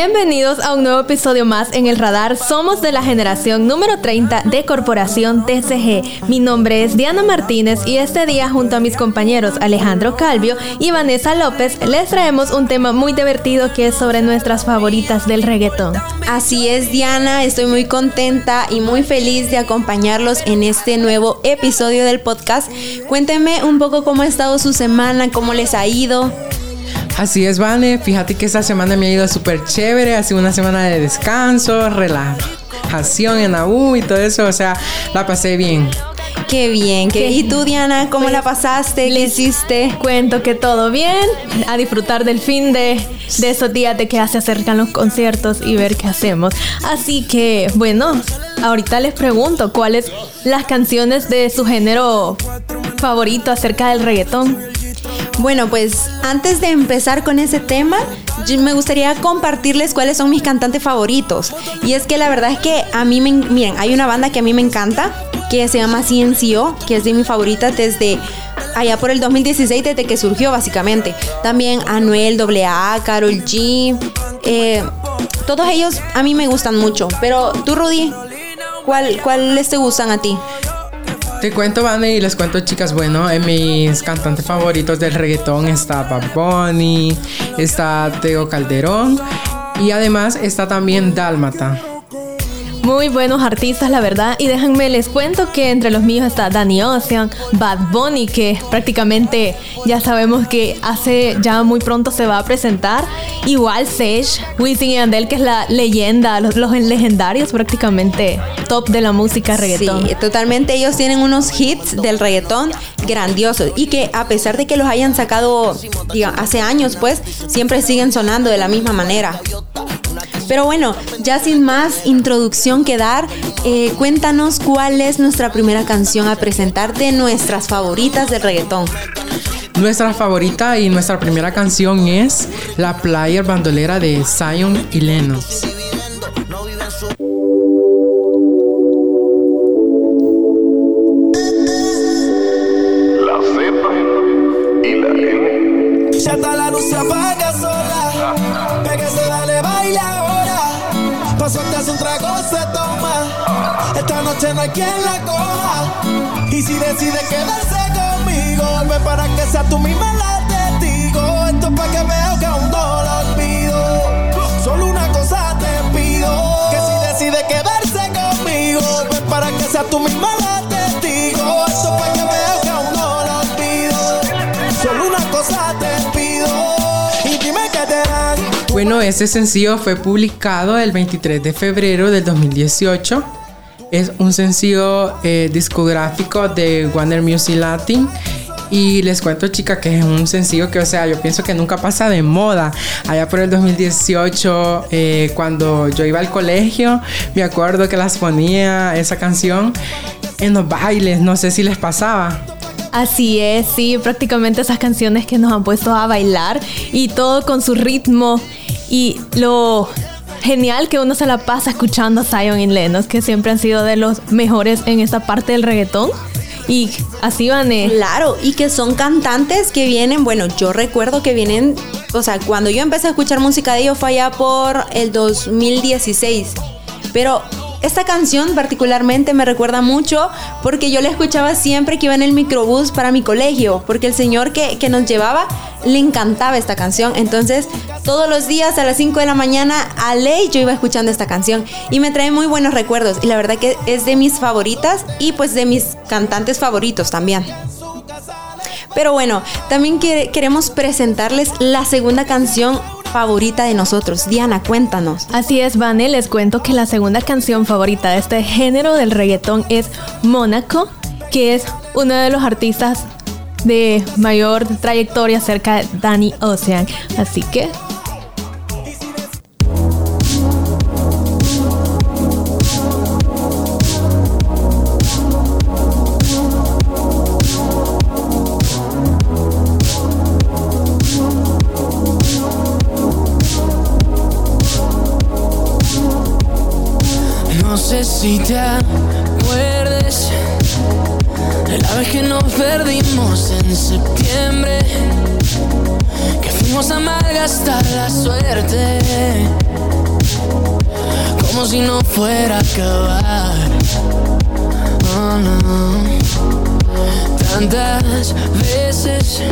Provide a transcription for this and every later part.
Bienvenidos a un nuevo episodio más en el radar. Somos de la generación número 30 de Corporación TCG. Mi nombre es Diana Martínez y este día junto a mis compañeros Alejandro Calvio y Vanessa López les traemos un tema muy divertido que es sobre nuestras favoritas del reggaetón. Así es Diana, estoy muy contenta y muy feliz de acompañarlos en este nuevo episodio del podcast. Cuéntenme un poco cómo ha estado su semana, cómo les ha ido. Así es, Vane. Fíjate que esta semana me ha ido súper chévere. Ha sido una semana de descanso, relajación en la U y todo eso. O sea, la pasé bien. Qué bien. ¿Qué? ¿Y tú, Diana, cómo la pasaste? ¿Qué hiciste? Cuento que todo bien. A disfrutar del fin de, de esos días de que se acercan los conciertos y ver qué hacemos. Así que, bueno, ahorita les pregunto cuáles las canciones de su género favorito acerca del reggaetón. Bueno, pues antes de empezar con ese tema, me gustaría compartirles cuáles son mis cantantes favoritos. Y es que la verdad es que a mí me... Miren, hay una banda que a mí me encanta, que se llama CNCO, que es de mi favorita desde allá por el 2016, desde que surgió básicamente. También Anuel, AA, Carol G. Eh, todos ellos a mí me gustan mucho. Pero tú, Rudy, ¿cuál, ¿cuáles te gustan a ti? Te cuento, Vane, y les cuento, chicas, bueno, en mis cantantes favoritos del reggaetón está Bad está Teo Calderón y además está también Dálmata. Muy buenos artistas, la verdad. Y déjenme les cuento que entre los míos está Danny Ocean, Bad Bunny, que prácticamente ya sabemos que hace ya muy pronto se va a presentar. Igual Sage, Wisin y Andel, que es la leyenda, los, legendarios prácticamente top de la música reggaetón. Sí, totalmente. Ellos tienen unos hits del reggaetón grandiosos y que a pesar de que los hayan sacado hace años, pues siempre siguen sonando de la misma manera. Pero bueno, ya sin más introducción que dar, eh, cuéntanos cuál es nuestra primera canción a presentar de nuestras favoritas del reggaetón. Nuestra favorita y nuestra primera canción es La Player Bandolera de Zion y Lennox. No hay quien la coja. Y si decide quedarse conmigo, vuelve para que sea tú misma la testigo. Esto es para que veo que aún no lo olvido. Solo una cosa te pido: que si decide quedarse conmigo, vuelve para que sea tú misma la testigo. Esto es para que veo que aún no lo olvido. Solo una cosa te pido. Y. Bueno, este sencillo fue publicado el 23 de febrero del 2018 es un sencillo eh, discográfico de Warner Music Latin. Y les cuento, chica, que es un sencillo que, o sea, yo pienso que nunca pasa de moda. Allá por el 2018, eh, cuando yo iba al colegio, me acuerdo que las ponía esa canción en los bailes. No sé si les pasaba. Así es, sí, prácticamente esas canciones que nos han puesto a bailar y todo con su ritmo y lo genial que uno se la pasa escuchando a Zion y Lennox, que siempre han sido de los mejores en esta parte del reggaetón. Y así van. Eh. Claro, y que son cantantes que vienen, bueno, yo recuerdo que vienen, o sea, cuando yo empecé a escuchar música de ellos fue allá por el 2016. Pero esta canción particularmente me recuerda mucho porque yo la escuchaba siempre que iba en el microbús para mi colegio, porque el señor que, que nos llevaba le encantaba esta canción. Entonces, todos los días a las 5 de la mañana a ley yo iba escuchando esta canción y me trae muy buenos recuerdos y la verdad que es de mis favoritas y pues de mis cantantes favoritos también. Pero bueno, también queremos presentarles la segunda canción favorita de nosotros. Diana, cuéntanos. Así es, Vane, les cuento que la segunda canción favorita de este género del reggaetón es Mónaco, que es uno de los artistas de mayor trayectoria cerca de Danny Ocean. Así que si te acuerdes de la vez que nos perdimos en septiembre, que fuimos a malgastar la suerte, como si no fuera a acabar. Oh, no. Tantas veces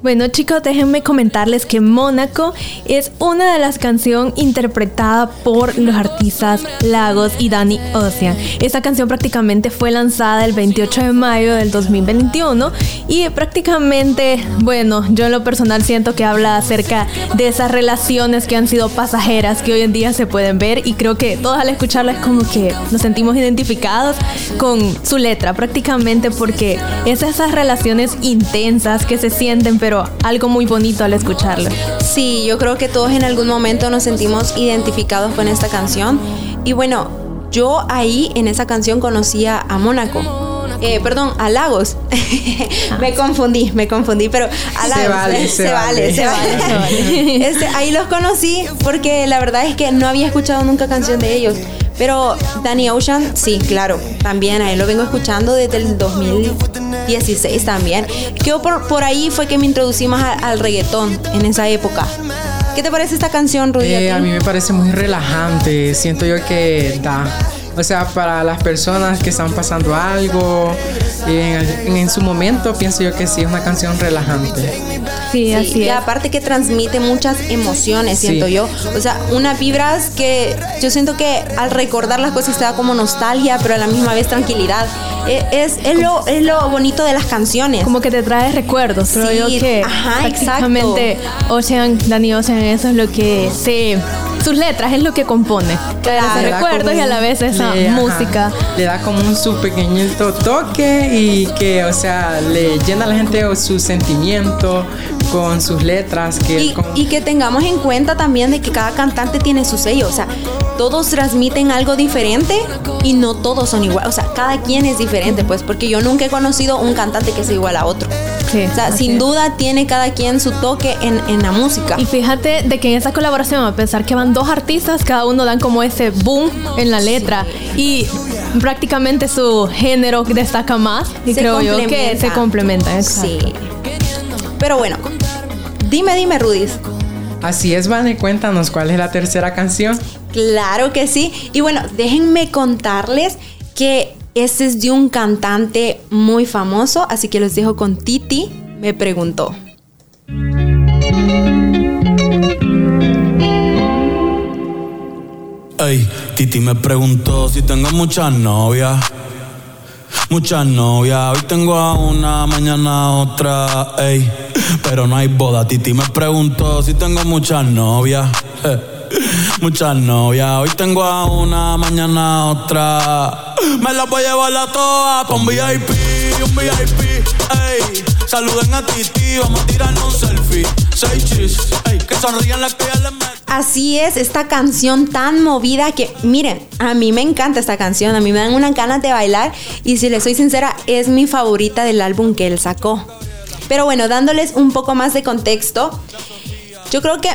Bueno chicos, déjenme comentarles que Mónaco es una de las canciones interpretada por los artistas Lagos y Danny Ocean. Esta canción prácticamente fue lanzada el 28 de mayo del 2021 y prácticamente, bueno, yo en lo personal siento que habla acerca de esas relaciones que han sido pasajeras que hoy en día se pueden ver y creo que todos al escucharla es como que nos sentimos identificados con su letra prácticamente porque es esas relaciones intensas que se sienten pero algo muy bonito al escucharlo. Sí, yo creo que todos en algún momento nos sentimos identificados con esta canción. Y bueno, yo ahí en esa canción conocía a Mónaco. Eh, perdón, a Lagos. me confundí, me confundí, pero a Se Lagos. vale, se vale. se vale. Este, ahí los conocí porque la verdad es que no había escuchado nunca canción de ellos. Pero Danny Ocean, sí, claro, también ahí lo vengo escuchando desde el 2016 también. Que por, por ahí fue que me introducí más a- al reggaetón en esa época. ¿Qué te parece esta canción, Rudy? Eh, a a mí me parece muy relajante. Siento yo que da. O sea, para las personas que están pasando algo, en, en su momento pienso yo que sí es una canción relajante. Sí, Sí, así y es. aparte que transmite muchas emociones, Sí. siento yo. O sea, unas vibras que yo siento que al recordar las cosas te da como nostalgia, pero a la misma vez tranquilidad. Eh, Es, es, lo, es lo bonito de las canciones. Como que te trae recuerdos, creo Sí, yo que ajá, prácticamente Ocean, Danny Ocean, eso es lo que se... Sus letras es lo que compone. Da recuerdos y a la vez esa le- ajá, música. le da como un su pequeñito toque y que, o sea, le llena a la gente su sentimiento con sus letras. Que Y, como- y que tengamos en cuenta también de que cada cantante tiene su sello, o sea, todos transmiten algo diferente y no todos son iguales, o sea, cada quien es diferente, pues, porque yo nunca he conocido un cantante que sea igual a otro. Sí, O sea, sin es. duda tiene cada quien su toque en, en la música. Y fíjate de que en esa colaboración, a pesar que van dos artistas, cada uno dan como ese boom en la letra y prácticamente su género destaca más y Se creo yo que se complementan. exacto. Sí. Pero bueno, dime, dime, Rudis. Así es, Vane, cuéntanos cuál es la tercera canción. Claro que sí. Y bueno, déjenme contarles que este es de un cantante muy famoso, así que los dejo con Titi. Me preguntó. Ey, Titi me preguntó si tengo muchas novias. Muchas novias, hoy tengo a una, mañana otra, ey. Pero no hay boda, Titi me preguntó si tengo muchas novias. eh. Muchas novias, hoy tengo a una, mañana otra. Me las voy a llevar a todas pa' un VIP, un VIP, ey. Saluden a Titi, vamos a tirarnos un selfie. Seis chis, ey. Que sonrían las que ya les meto. Así es, esta canción tan movida que, miren, a mí me encanta esta canción, a mí me dan unas ganas de bailar y si les soy sincera, es mi favorita del álbum que él sacó. Pero bueno, dándoles un poco más de contexto, yo creo que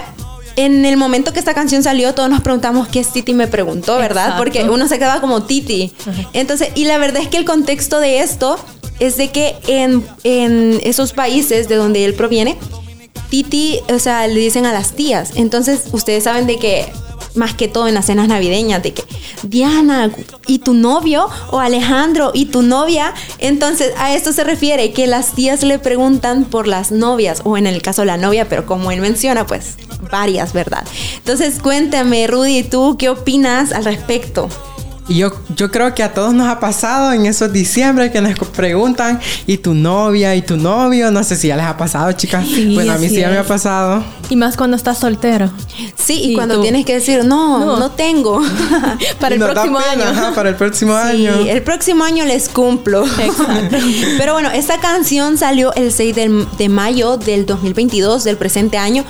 en el momento que esta canción salió, todos nos preguntamos qué es Titi me preguntó, ¿verdad? Exacto. Porque uno se quedaba como Titi. Entonces, y la verdad es que el contexto de esto es de que en, en esos países de donde él proviene, Titi, o sea, le dicen a las tías. Entonces, ustedes saben de que, más que todo en las cenas navideñas, de que, Diana, ¿y tu novio? O Alejandro, ¿y tu novia? Entonces, a esto se refiere, que las tías le preguntan por las novias, o en el caso la novia, pero como él menciona, pues, varias, ¿verdad? Entonces, cuéntame, Rudy, ¿tú qué opinas al respecto? Y yo, yo creo que a todos nos ha pasado en esos diciembre que nos preguntan, ¿y tu novia? ¿Y tu novio? No sé si ya les ha pasado, chicas. Sí, bueno, a mí sí ya me ha pasado. Y más cuando estás soltero. Sí, y, ¿Y cuando tú? tienes que decir, no, no, No. tengo. Para el próximo pena, año. ajá, para el próximo año. Sí, el próximo año les cumplo. Exacto. Pero bueno, esta canción salió el 6 del- de mayo del 2022, del presente año.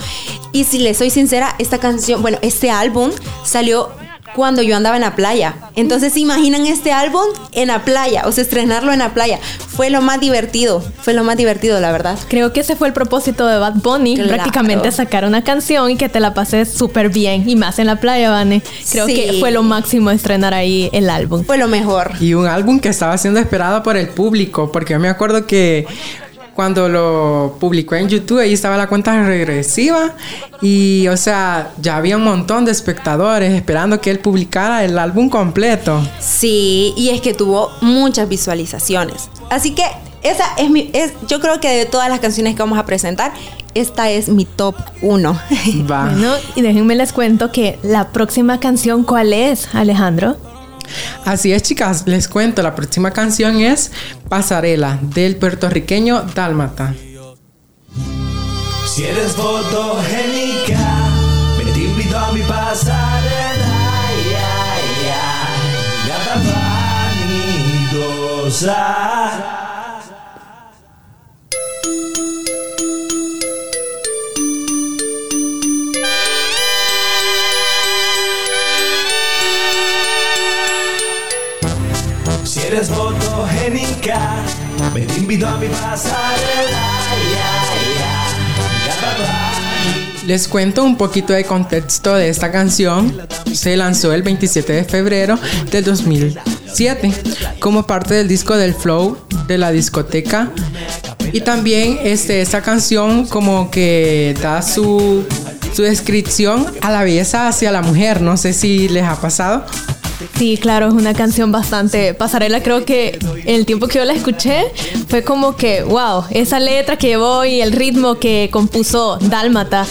Y si les soy sincera, esta canción, bueno, este álbum salió cuando yo andaba en la playa. Entonces, ¿se imaginan este álbum en la playa? O sea, estrenarlo en la playa. Fue lo más divertido. Fue lo más divertido, la verdad. Creo que ese fue el propósito de Bad Bunny, Claro. prácticamente sacar una canción y que te la pases súper bien y más en la playa, Vane. Creo Sí. que fue lo máximo estrenar ahí el álbum. Fue lo mejor. Y un álbum que estaba siendo esperado por el público, porque yo me acuerdo que cuando lo publicó en YouTube, ahí estaba la cuenta regresiva y, o sea, ya había un montón de espectadores esperando que él publicara el álbum completo. Sí, y es que tuvo muchas visualizaciones. Así que esa es mi. Es, yo creo que de todas las canciones que vamos a presentar, esta es mi top 1. Va. Bueno, y déjenme les cuento que la próxima canción, ¿cuál es, Alejandro? Así es, chicas, les cuento, la próxima canción es Pasarela del puertorriqueño Dálmata. Si eres fotogénica, me te invito a mi pasarela. Les cuento un poquito de contexto de esta canción. Se lanzó el 27 de febrero del 2007 como parte del disco del Flow de la discoteca. Y también este, esta canción como que da su, su descripción a la belleza hacia la mujer. No sé si les ha pasado. Sí, claro, es una canción bastante pasarela. Creo que el tiempo que yo la escuché fue como que, wow, esa letra que llevó y el ritmo que compuso Dálmata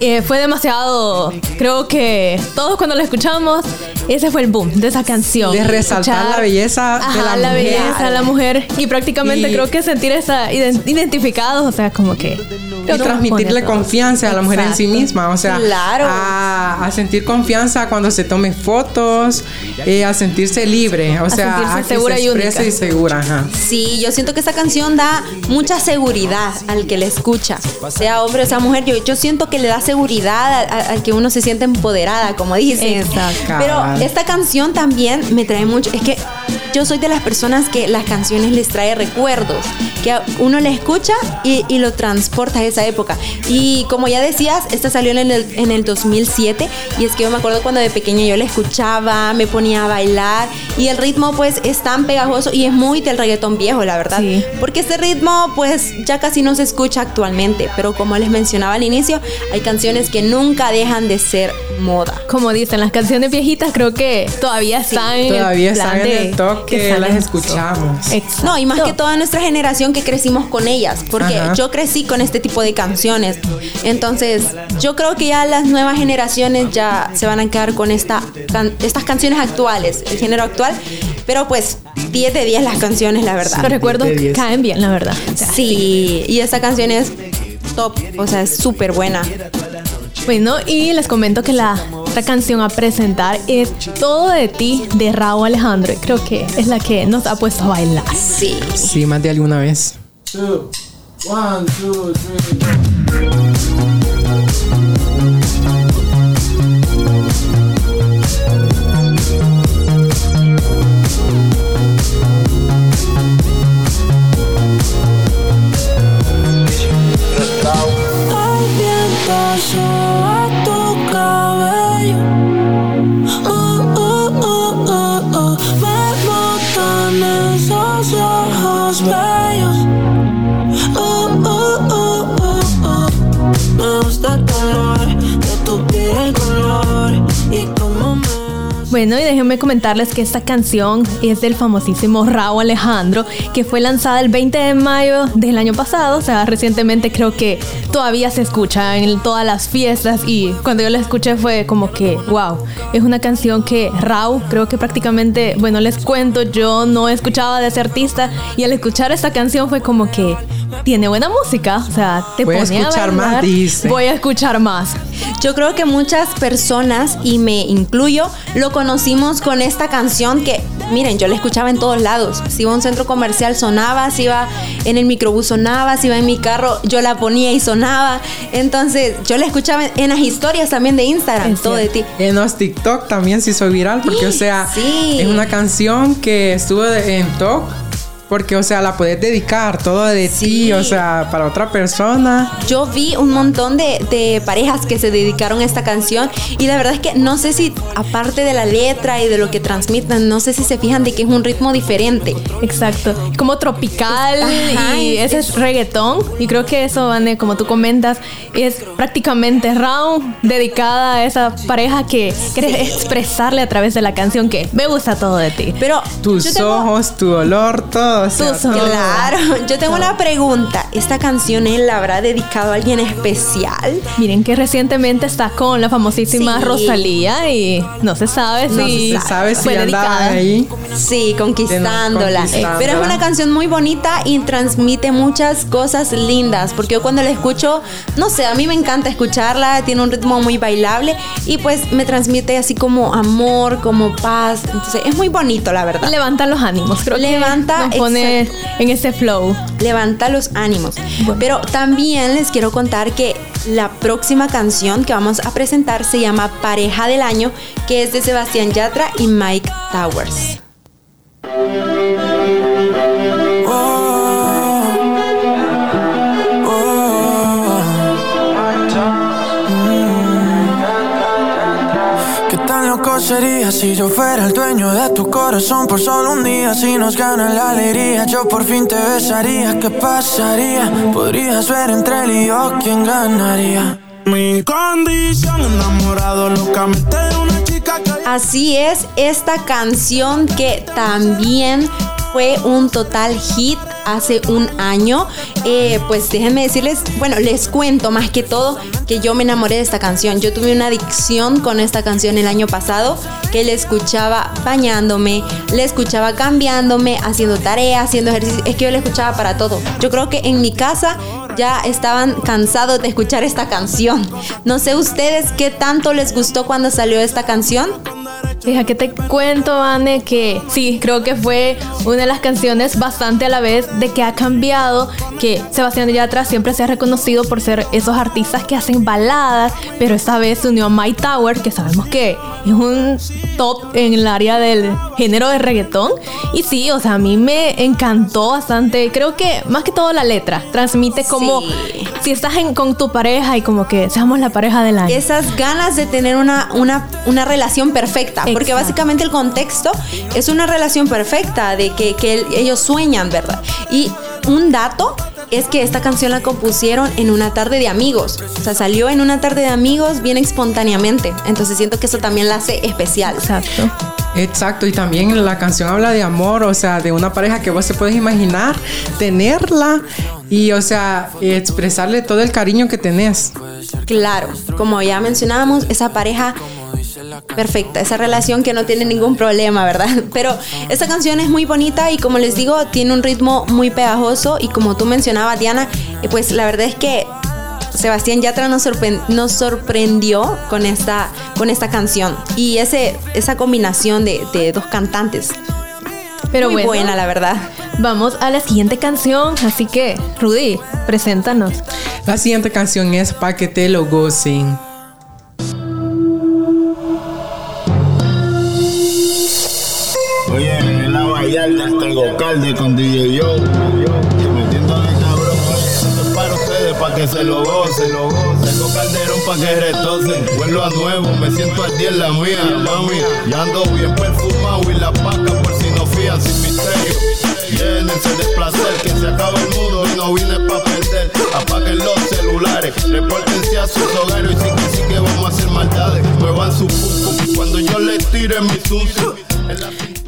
eh, fue demasiado. Creo que todos cuando la escuchamos, ese fue el boom de esa canción. De resaltar la belleza de Ajá, la mujer. belleza de la mujer. Y prácticamente Y- creo que sentir esa ident- identificados, o sea, como que. Y transmitirle confianza a la mujer en sí Exacto. misma, o sea, Claro. a, a sentir confianza cuando se tome fotos, eh, a sentirse libre, o sea, sentirse a que segura se y exprese y segura, ajá. Sí, yo siento que esta canción da mucha seguridad al que la escucha, sea hombre o sea mujer. Yo, yo siento que le da seguridad al que uno se siente empoderada, como dicen. Exacto. Pero esta canción también me trae mucho. Es que yo soy de las personas que las canciones les trae recuerdos, que uno le escucha y, y lo transporta a esa época. Y como ya decías, esta salió en el, en el 2007 y es que yo me acuerdo cuando de pequeña yo la escuchaba, me ponía a bailar y el ritmo pues es tan pegajoso y es muy del reggaetón viejo, la verdad. Sí. Porque este ritmo pues ya casi no se escucha actualmente, pero como les mencionaba al inicio, hay canciones que nunca dejan de ser moda. Como dicen, las canciones viejitas creo que todavía están en Todavía el plan están en de el que las escuchamos. Exacto. No, y más que toda nuestra generación que crecimos con ellas, porque Ajá. yo crecí con este tipo de canciones. Entonces, yo creo que ya las nuevas generaciones ya se van a quedar con esta, can- estas canciones actuales, el género actual, pero pues 10 de 10 las canciones, la verdad. Los recuerdos caen bien, la verdad. O sea, Sí, y esta canción es top, o sea, es súper buena. Bueno, y les comento que la otra canción a presentar es Todo de ti de Raúl Alejandro. Y creo que es la que nos ha puesto a bailar. Sí. Sí, más de alguna vez. Two, one, two, viento Bueno, y déjenme comentarles que esta canción es del famosísimo Raúl Alejandro, que fue lanzada el 20 de mayo del año pasado. O sea, recientemente creo que todavía se escucha en todas las fiestas. Y cuando yo la escuché fue como que, wow, es una canción que Raúl, creo que prácticamente, bueno, les cuento, yo no escuchaba de ese artista. Y al escuchar esta canción fue como que tiene buena música. O sea, te Voy a pone escuchar más, dice. Voy a escuchar más. Yo creo que muchas personas, y me incluyo, lo conocimos con esta canción que miren, yo la escuchaba en todos lados. Si iba a un centro comercial sonaba, si iba en el microbús sonaba, si iba en mi carro yo la ponía y sonaba. Entonces yo la escuchaba en las historias también de Instagram, todo de ti. En los TikTok también se hizo viral porque, o sea, Sí. es una canción que estuvo en top porque, o sea, la puedes dedicar todo de Sí. ti, o sea, para otra persona. Yo vi un montón de, de parejas que se dedicaron a esta canción y la verdad es que no sé si aparte de la letra y de lo que transmiten, no sé si se fijan de que es un ritmo diferente. Exacto. Como tropical Ajá, y es- ese es reggaetón. Y creo que eso, Vane, como tú comentas, es prácticamente round dedicada a esa pareja que quiere expresarle a través de la canción que me gusta todo de ti. Pero Tus tengo- ojos, tu olor, todo. Todo. Claro, yo tengo una pregunta. ¿Esta canción él la habrá dedicado a alguien especial? Miren que recientemente está con la famosísima Sí. Rosalía y no se sabe No si se Se sabe si fue andaba dedicada. ahí. Sí, conquistándola. Conquistándola. Pero es una canción muy bonita y transmite muchas cosas lindas. Porque yo cuando la escucho, no sé, a mí me encanta escucharla. Tiene un ritmo muy bailable y pues me transmite así como amor, como paz. Entonces es muy bonito, la verdad. Levanta los ánimos, creo Levanta, que en ese flow. levanta los ánimos. Bueno. Pero también les quiero contar que la próxima canción que vamos a presentar se llama Pareja del Año, que es de Sebastián Yatra y Mike Towers. Loco sería si yo fuera el dueño de tu corazón por solo un día? Si nos gana la alegría, yo por fin te besaría. ¿Qué pasaría? Podrías ver entre él y yo quién ganaría. Mi condición, enamorado locamente Así es, esta canción que también fue un total hit hace un año. Eh, pues déjenme decirles, bueno, les cuento más que todo que yo me enamoré de esta canción. Yo tuve una adicción con esta canción el año pasado que le escuchaba bañándome, le escuchaba cambiándome, haciendo tareas, haciendo ejercicio. Es que yo le escuchaba para todo. Yo creo que en mi casa ya estaban cansados de escuchar esta canción. No sé ustedes qué tanto les gustó cuando salió esta canción. Fija que te cuento, Anne, que sí, creo que fue una de las canciones bastante a la vez de que ha cambiado, que Sebastián Yatra siempre se ha reconocido por ser esos artistas que hacen baladas, pero esta vez se unió a My Tower, que sabemos que es un top en el área del género de reggaetón. Y sí, o sea, a mí me encantó bastante, creo que más que todo la letra, transmite como Sí. si estás en- con tu pareja y como que seamos la pareja del año. esas ganas de tener una, una, una relación perfecta. Porque básicamente el contexto es una relación perfecta de que, que el- ellos sueñan, ¿verdad? Y un dato es que esta canción la compusieron en una tarde de amigos. O sea, salió en una tarde de amigos bien espontáneamente. Entonces siento que eso también la hace especial. Exacto. Exacto, y también la canción habla de amor, o sea, de una pareja que vos te puedes imaginar, tenerla y, o sea, expresarle todo el cariño que tenés. Claro, como ya mencionábamos, esa pareja perfecta, esa relación que no tiene ningún problema, ¿verdad? Pero esta canción es muy bonita y como les digo, tiene un ritmo muy pegajoso y como tú mencionabas, Diana, eh, pues la verdad es que Sebastián Yatra nos, sorpren- nos sorprendió con esta, con esta canción y ese, esa combinación de, de dos cantantes. Pero muy bueno, buena, la verdad. Vamos a la siguiente canción, así que Rudy, preséntanos. La siguiente canción es Pa' que te lo gocen. Calde con DJ Yo. Y esto es para ustedes, para que se lo gocen. Tengo calderón para que retocen. Vuelvo a nuevo, me siento al día en la mía, mami. Y ando bien perfumado y la paca por si no fían sin misterio. Llénense de placer, que se acaba el mundo y no vine pa' perder. Apaguen los celulares, repórtense a sus hogares y sí que sí que vamos a hacer maldades. Muevan su pum cuando yo les tire mi sucio.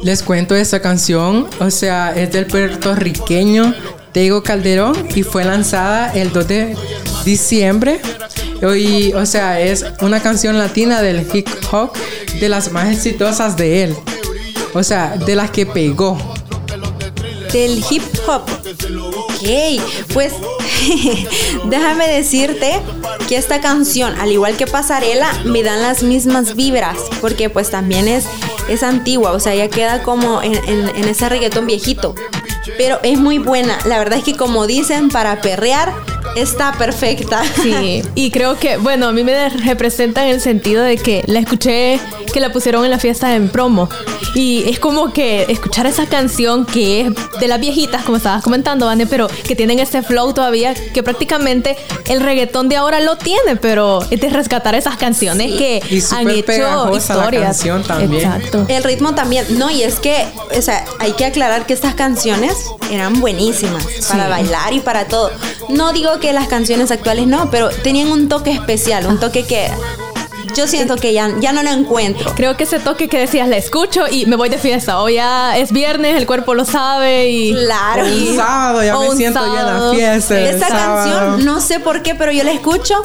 Les cuento esta canción, o sea, es del puertorriqueño Tego Calderón y fue lanzada el 2 de diciembre. Y, o sea, es una canción latina del hip hop de las más exitosas de él. O sea, de las que pegó. Del hip hop. Ok, pues déjame decirte que esta canción, al igual que Pasarela, me dan las mismas vibras, porque pues también es, es antigua, o sea, ya queda como en, en- en ese reggaetón viejito. Pero es muy buena, la verdad es que como dicen, para perrear está perfecta. Sí, y creo que, bueno, a mí me representa en el sentido de que la escuché, que la pusieron en la fiesta en promo. Y es como que escuchar esa canción que es de las viejitas, como estabas comentando, Vane, pero que tienen ese flow todavía, que prácticamente el reggaetón de ahora lo tiene, pero es de rescatar esas canciones que Y han hecho la historias. canción también. Exacto. El ritmo también, no, y es que, o sea, hay que aclarar que estas canciones eran buenísimas para bailar y para todo. No digo que las canciones actuales no, pero tenían un toque especial, un toque que yo siento que ya, ya no lo encuentro. Creo que ese toque que decías, la escucho y me voy de fiesta. O ya es viernes, el cuerpo lo sabe y... Claro. y- Un sábado, ya o me siento ya en la fiesta. sábado. canción, no sé por qué, pero yo la escucho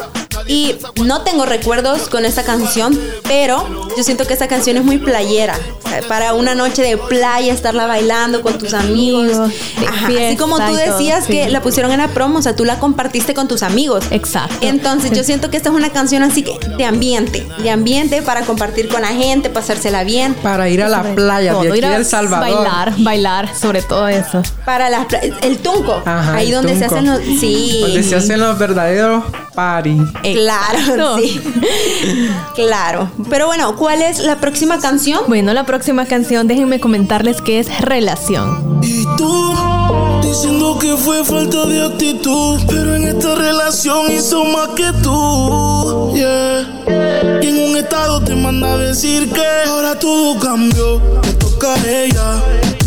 y no tengo recuerdos con esta canción, pero yo siento que esta canción es muy playera. Sea, Para una noche de playa, estarla bailando con tus amigos. Ajá, Así como tú decías que la pusieron en la promo, o sea, tú la compartiste con tus amigos. Exacto. Entonces yo siento que esta es una canción así que de ambiente, de ambiente para compartir con la gente, pasársela bien. Para ir a la Sobre playa todo, de aquí ir a El Salvador. Bailar, bailar, sobre todo eso. Para las el tunco, Ajá, ahí el donde se hacen los sí. Donde se hacen los verdaderos party. Claro, sí. Claro. Pero bueno, ¿cuál es la próxima canción? Bueno, la próxima canción, déjenme comentarles que es Relación. Y tú, diciendo que fue falta de actitud, pero en esta relación hizo más que tú. Yeah. Y en un estado te manda a decir que ahora todo cambió, te toca a ella.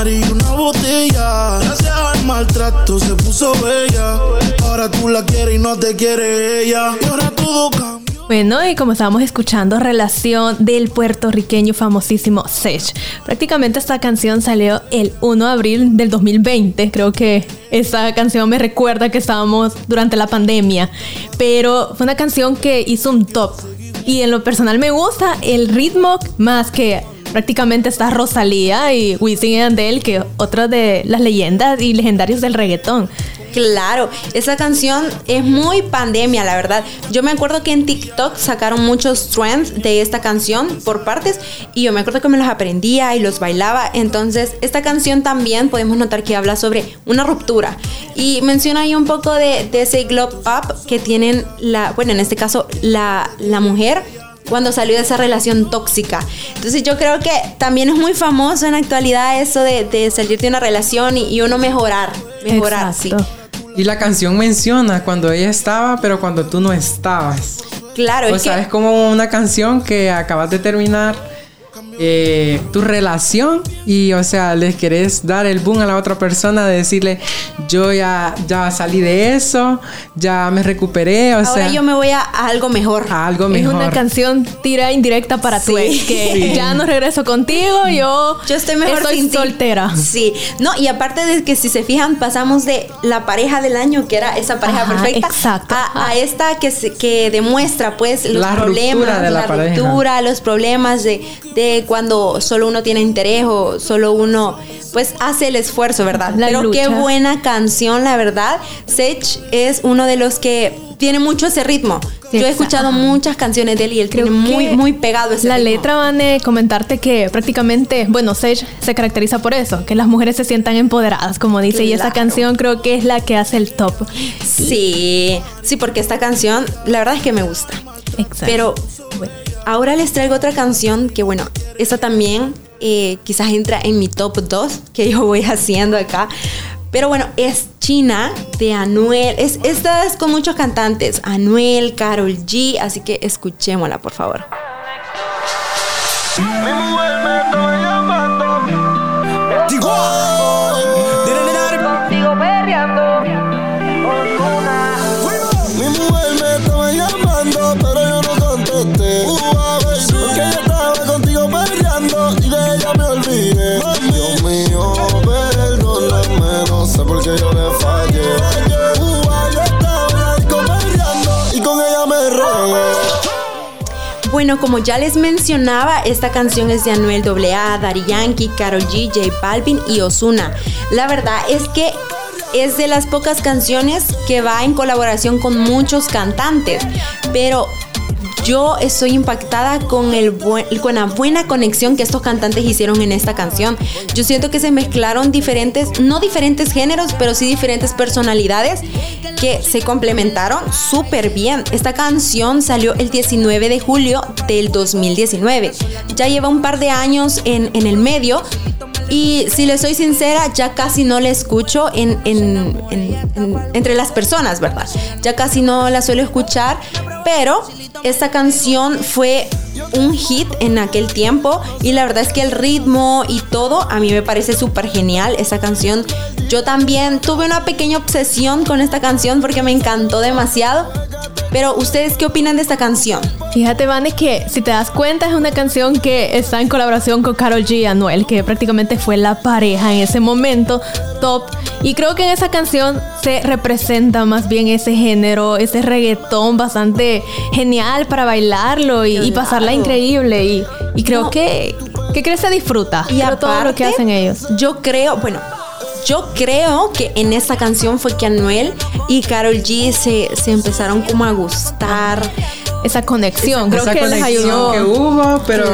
Mari, una botella. Gracias al maltrato se puso bella. Ahora tú la quieres y no te quiere ella. Y ahora todo cambió. Bueno, y como estábamos escuchando, relación del puertorriqueño famosísimo Sech. Prácticamente esta canción salió el 1 de abril del 2020. Creo que esta canción me recuerda que estábamos durante la pandemia. Pero fue una canción que hizo un top. Y en lo personal me gusta el ritmo más que prácticamente está Rosalía y Wisin y Yandel, que otra de las leyendas y legendarios del reggaetón. Claro, esa canción es muy pandemia, la verdad. Yo me acuerdo que en TikTok sacaron muchos trends de esta canción por partes y yo me acuerdo que me los aprendía y los bailaba. Entonces, esta canción también podemos notar que habla sobre una ruptura y menciona ahí un poco de, de ese glow up que tienen la, bueno, en este caso, la, la mujer cuando salió de esa relación tóxica. Entonces yo creo que también es muy famoso en la actualidad eso de, de salir de una relación y, y uno mejorar, mejorar, sí. Y la canción menciona cuando ella estaba, pero cuando tú no estabas. Claro, O es sea, que es como una canción que acabas de terminar eh, tu relación y, o sea, les querés dar el boom a la otra persona de decirle, yo ya, ya salí de eso, ya me recuperé, o ahora sea, yo me voy a, a algo mejor. a algo Es mejor. una canción tira indirecta para tu Sí. ex, que Sí. ya no regreso contigo, yo, Yo estoy mejor estoy sin ti. soltera. Sí, no, y aparte de que si se fijan, pasamos de la pareja del año, que era esa pareja Ajá, perfecta, exacto. A, a esta que, se- que demuestra pues los La problemas, ruptura de la pareja. ruptura, los problemas de, de cuando solo uno tiene interés o solo uno pues hace el esfuerzo, ¿verdad? La Pero qué lucha. buena canción, la verdad. Sech es uno de los que tiene mucho ese ritmo. Yo he escuchado muchas canciones de él y él Creo tiene muy, muy pegado ese La ritmo. letra van a comentarte que prácticamente, bueno, Sage se caracteriza por eso, que las mujeres se sientan empoderadas, como dice, y esa Claro. canción creo que es la que hace el top. Sí, sí, porque esta canción, la verdad es que me gusta. Exacto. Pero bueno, ahora les traigo otra canción que, bueno, esta también eh, quizás entra en mi top 2 que yo voy haciendo acá. Pero bueno, es China de Anuel. Es, esta es con muchos cantantes: Anuel, Carol G. Así que escuchémosla, por favor. Bueno, como ya les mencionaba, esta canción es de Anuel AA, Daddy Yankee, Karol G, J Balvin y Ozuna. La verdad es que es de las pocas canciones que va en colaboración con muchos cantantes, pero yo estoy impactada con, el con la buena conexión que estos cantantes hicieron en esta canción. Yo siento que se mezclaron diferentes, no diferentes géneros, pero sí diferentes personalidades que se complementaron súper bien. Esta canción salió el 19 de julio del 2019. Ya lleva un par de años en, en el medio, y si le soy sincera, ya casi no la escucho en, entre las personas, ¿verdad? Ya casi no la suelo escuchar, pero esta canción fue un hit en aquel tiempo y la verdad es que el ritmo y todo a mí me parece súper genial esa canción. Yo también tuve una pequeña obsesión con esta canción porque me encantó demasiado. Pero ustedes qué opinan de esta canción? Fíjate, Vane, que si te das cuenta es una canción que está en colaboración con Carol G y Anuel, que prácticamente fue la pareja en ese momento top. Y creo que en esa canción se representa más bien ese género, ese reggaetón bastante genial para bailarlo y, pasarla increíble. Y, y creo que, que crece se disfruta. Y a todo lo que hacen ellos. Yo creo, bueno, yo creo que en esta canción fue que Anuel y Carol G se, se empezaron como a gustar esa conexión. Creo que les ayudó. que hubo, pero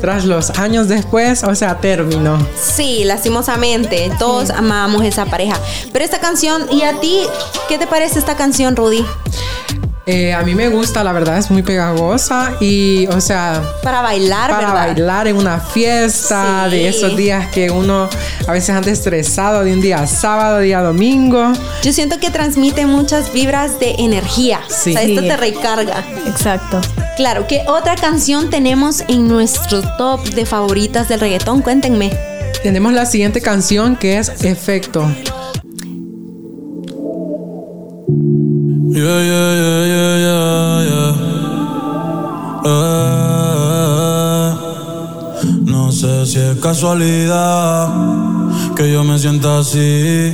tras los años después, o sea, terminó. Sí, lastimosamente. Todos amamos esa pareja. Pero esta canción, ¿y a ti qué te parece esta canción, Rudy? Eh, a mí me gusta, la verdad, es muy pegajosa y, o sea... Para bailar, Para bailar en una fiesta, de esos días que uno a veces anda estresado, de un día sábado, día domingo. Yo siento que transmite muchas vibras de energía. Sí. O sea, esto te recarga. Exacto. Claro, ¿qué otra canción tenemos en nuestro top de favoritas del reggaetón? Cuéntenme. Tenemos la siguiente canción que es Efecto. Yeah, yeah, yeah, yeah, yeah, yeah. Eh, no sé si es casualidad que yo me sienta así.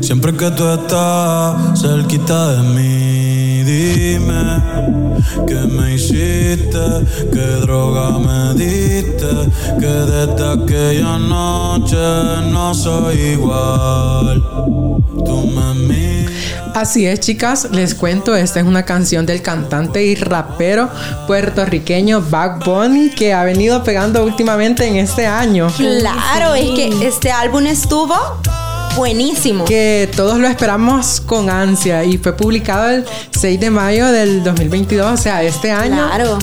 Siempre que tú estás cerquita de mí, dime qué me hiciste, qué droga me diste, que desde aquella noche no soy igual. Tú me miras. Así es, chicas, les cuento, esta es una canción del cantante y rapero puertorriqueño Bad Bunny que ha venido pegando últimamente en este año. Claro, es que este álbum estuvo buenísimo. Que todos lo esperamos con ansia y fue publicado el 6 de mayo del 2022, o sea, este año. Claro.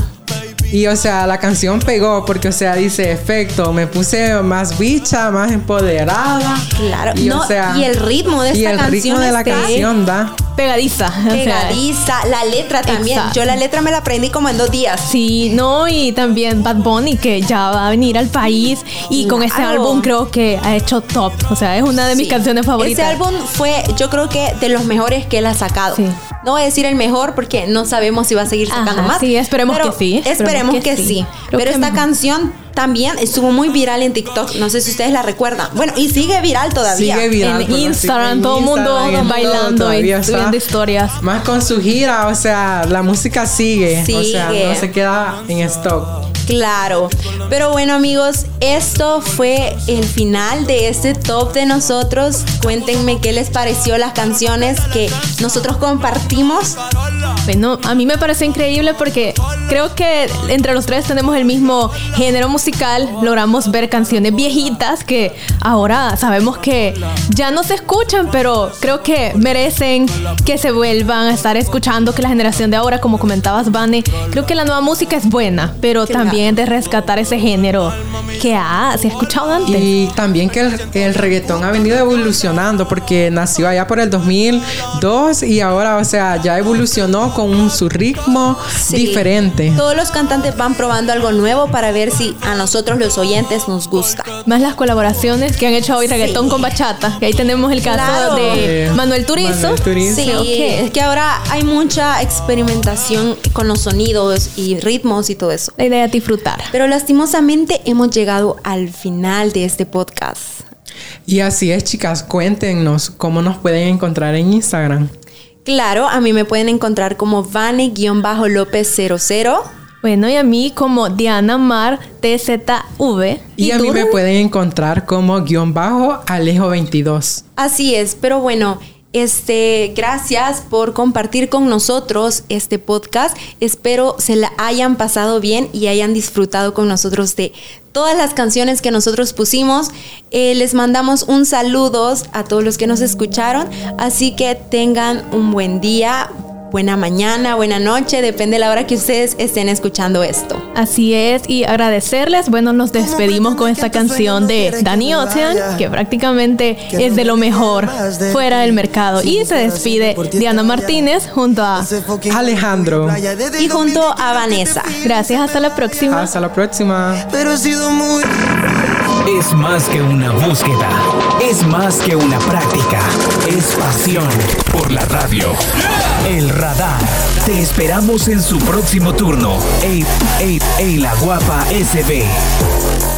Y o sea, la canción pegó porque, o sea, dice efecto, me puse más bicha, más empoderada. Claro, y, o sea, y el ritmo de esta. Y el ritmo de la canción da. Pegadiza. Pegadiza. la letra también. Yo la letra me la aprendí como en dos días. Sí, no, y también Bad Bunny, que ya va a venir al país. Y con este álbum creo que ha hecho top. O sea, es una de mis canciones favoritas. Este álbum fue, yo creo que de los mejores que él ha sacado. No voy a decir el mejor porque no sabemos si va a seguir sacando más. Sí, esperemos que sí. Esperemos, que, sí. Pero esta canción también estuvo muy viral en TikTok. No sé si ustedes la recuerdan. Bueno, y sigue viral todavía. Sigue viral. En Instagram, todo el mundo bailando y subiendo historias. Más con su gira, o sea, la música sigue. O sea, no se queda en stock. Claro. Pero bueno amigos, esto fue el final de este top de nosotros. Cuéntenme qué les pareció las canciones que nosotros compartimos. Bueno, a mí me parece increíble porque creo que entre los tres tenemos el mismo género musical. Logramos ver canciones viejitas que ahora sabemos que ya no se escuchan, pero creo que merecen que se vuelvan a estar escuchando, que la generación de ahora, como comentabas, Vane, creo que la nueva música es buena, pero también de rescatar ese género que ha, se ha escuchado antes. Y también que el, reggaetón ha venido evolucionando porque nació allá por el 2002 y ahora, o sea, ya evolucionó con su ritmo diferente. Todos los cantantes van probando algo nuevo para ver si a nosotros los oyentes nos gusta. Más las colaboraciones que han hecho hoy reggaetón con bachata, que ahí tenemos el caso de Manuel Turizo. Sí, es que ahora hay mucha experimentación con los sonidos y ritmos y todo eso. La idea pero lastimosamente hemos llegado al final de este podcast. Y así es, chicas, cuéntenos cómo nos pueden encontrar en Instagram. Claro, a mí me pueden encontrar como Vane-López00. Bueno, y a mí como Diana Mar TZV. Y, a mí me pueden encontrar como guion bajo Alejo 22. Así es, pero bueno, este, gracias por compartir con nosotros este podcast. Espero se la hayan pasado bien y hayan disfrutado con nosotros de todas las canciones que nosotros pusimos. Eh, les mandamos un saludo a todos los que nos escucharon, así que tengan un buen día, buena mañana, buena noche, depende de la hora que ustedes estén escuchando esto. Así es, y agradecerles. Bueno, nos despedimos con esta canción de Danny Ocean, que prácticamente es de lo mejor fuera del mercado. Y se despide Diana Martínez junto a Alejandro. Y junto a Vanessa. Gracias, hasta la próxima. Hasta la próxima. Pero he sido muy Es más que una búsqueda, es más que una práctica, es pasión por la radio. El radar. Te esperamos en su próximo turno. Ey, ey, ey, la guapa SB.